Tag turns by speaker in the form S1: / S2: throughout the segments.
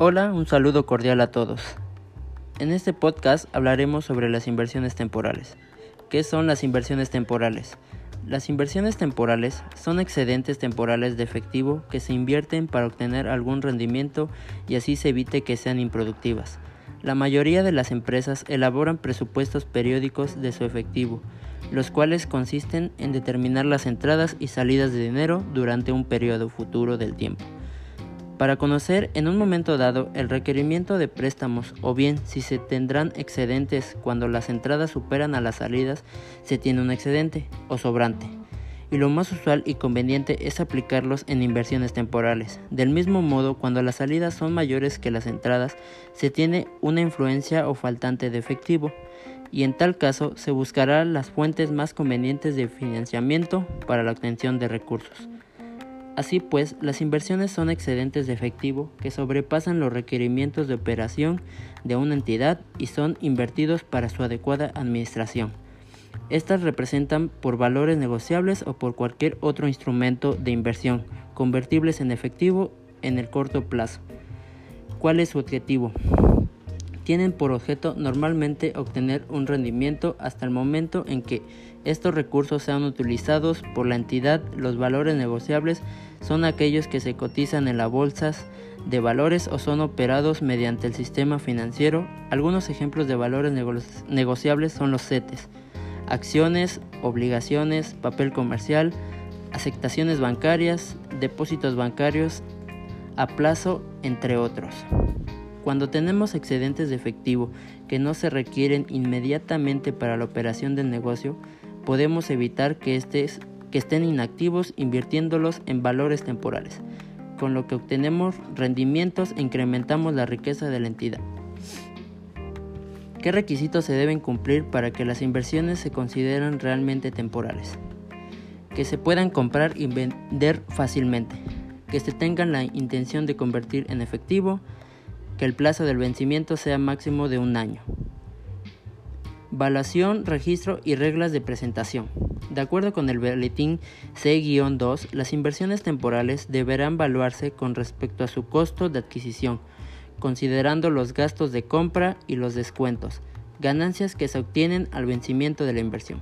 S1: Hola, un saludo cordial a todos. En este podcast hablaremos sobre las inversiones temporales. ¿Qué son las inversiones temporales? Las inversiones temporales son excedentes temporales de efectivo que se invierten para obtener algún rendimiento y así se evite que sean improductivas. La mayoría de las empresas elaboran presupuestos periódicos de su efectivo, los cuales consisten en determinar las entradas y salidas de dinero durante un periodo futuro del tiempo para conocer en un momento dado el requerimiento de préstamos o bien si se tendrán excedentes cuando las entradas superan a las salidas, se tiene un excedente o sobrante. Y lo más usual y conveniente es aplicarlos en inversiones temporales. Del mismo modo, cuando las salidas son mayores que las entradas, se tiene una influencia o faltante de efectivo, y en tal caso se buscará las fuentes más convenientes de financiamiento para la obtención de recursos. Así pues, las inversiones son excedentes de efectivo que sobrepasan los requerimientos de operación de una entidad y son invertidos para su adecuada administración. Estas representan por valores negociables o por cualquier otro instrumento de inversión, convertibles en efectivo en el corto plazo. ¿Cuál es su objetivo? Tienen por objeto normalmente obtener un rendimiento hasta el momento en que estos recursos sean utilizados por la entidad. Los valores negociables son aquellos que se cotizan en las bolsas de valores o son operados mediante el sistema financiero. Algunos ejemplos de valores negociables son los CETES, acciones, obligaciones, papel comercial, aceptaciones bancarias, depósitos bancarios a plazo, entre otros. Cuando tenemos excedentes de efectivo que no se requieren inmediatamente para la operación del negocio, podemos evitar que estés que estén inactivos invirtiéndolos en valores temporales, con lo que obtenemos rendimientos e incrementamos la riqueza de la entidad. ¿Qué requisitos se deben cumplir para que las inversiones se consideren realmente temporales? Que se puedan comprar y vender fácilmente, que se tengan la intención de convertir en efectivo, que el plazo del vencimiento sea máximo de un año. Valuación, registro y reglas de presentación. De acuerdo con el boletín C-2, las inversiones temporales deberán evaluarse con respecto a su costo de adquisición, considerando los gastos de compra y los descuentos, ganancias que se obtienen al vencimiento de la inversión.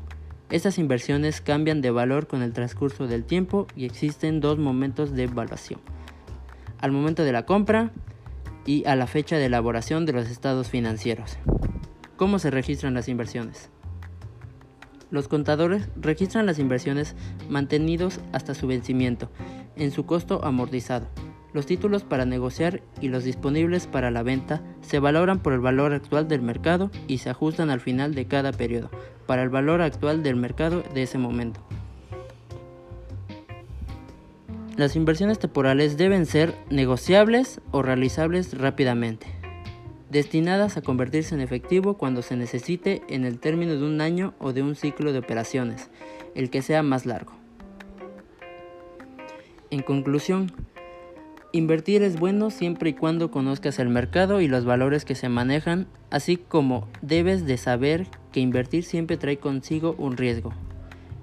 S1: Estas inversiones cambian de valor con el transcurso del tiempo y existen dos momentos de evaluación. Al momento de la compra y a la fecha de elaboración de los estados financieros. ¿Cómo se registran las inversiones? Los contadores registran las inversiones mantenidos hasta su vencimiento, en su costo amortizado. Los títulos para negociar y los disponibles para la venta se valoran por el valor actual del mercado y se ajustan al final de cada periodo, para el valor actual del mercado de ese momento. Las inversiones temporales deben ser negociables o realizables rápidamente destinadas a convertirse en efectivo cuando se necesite en el término de un año o de un ciclo de operaciones, el que sea más largo. En conclusión, invertir es bueno siempre y cuando conozcas el mercado y los valores que se manejan, así como debes de saber que invertir siempre trae consigo un riesgo,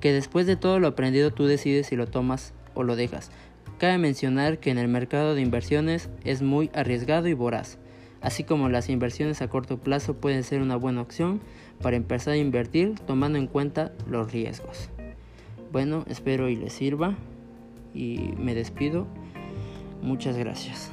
S1: que después de todo lo aprendido tú decides si lo tomas o lo dejas. Cabe mencionar que en el mercado de inversiones es muy arriesgado y voraz así como las inversiones a corto plazo pueden ser una buena opción para empezar a invertir tomando en cuenta los riesgos. Bueno, espero y les sirva y me despido. Muchas gracias.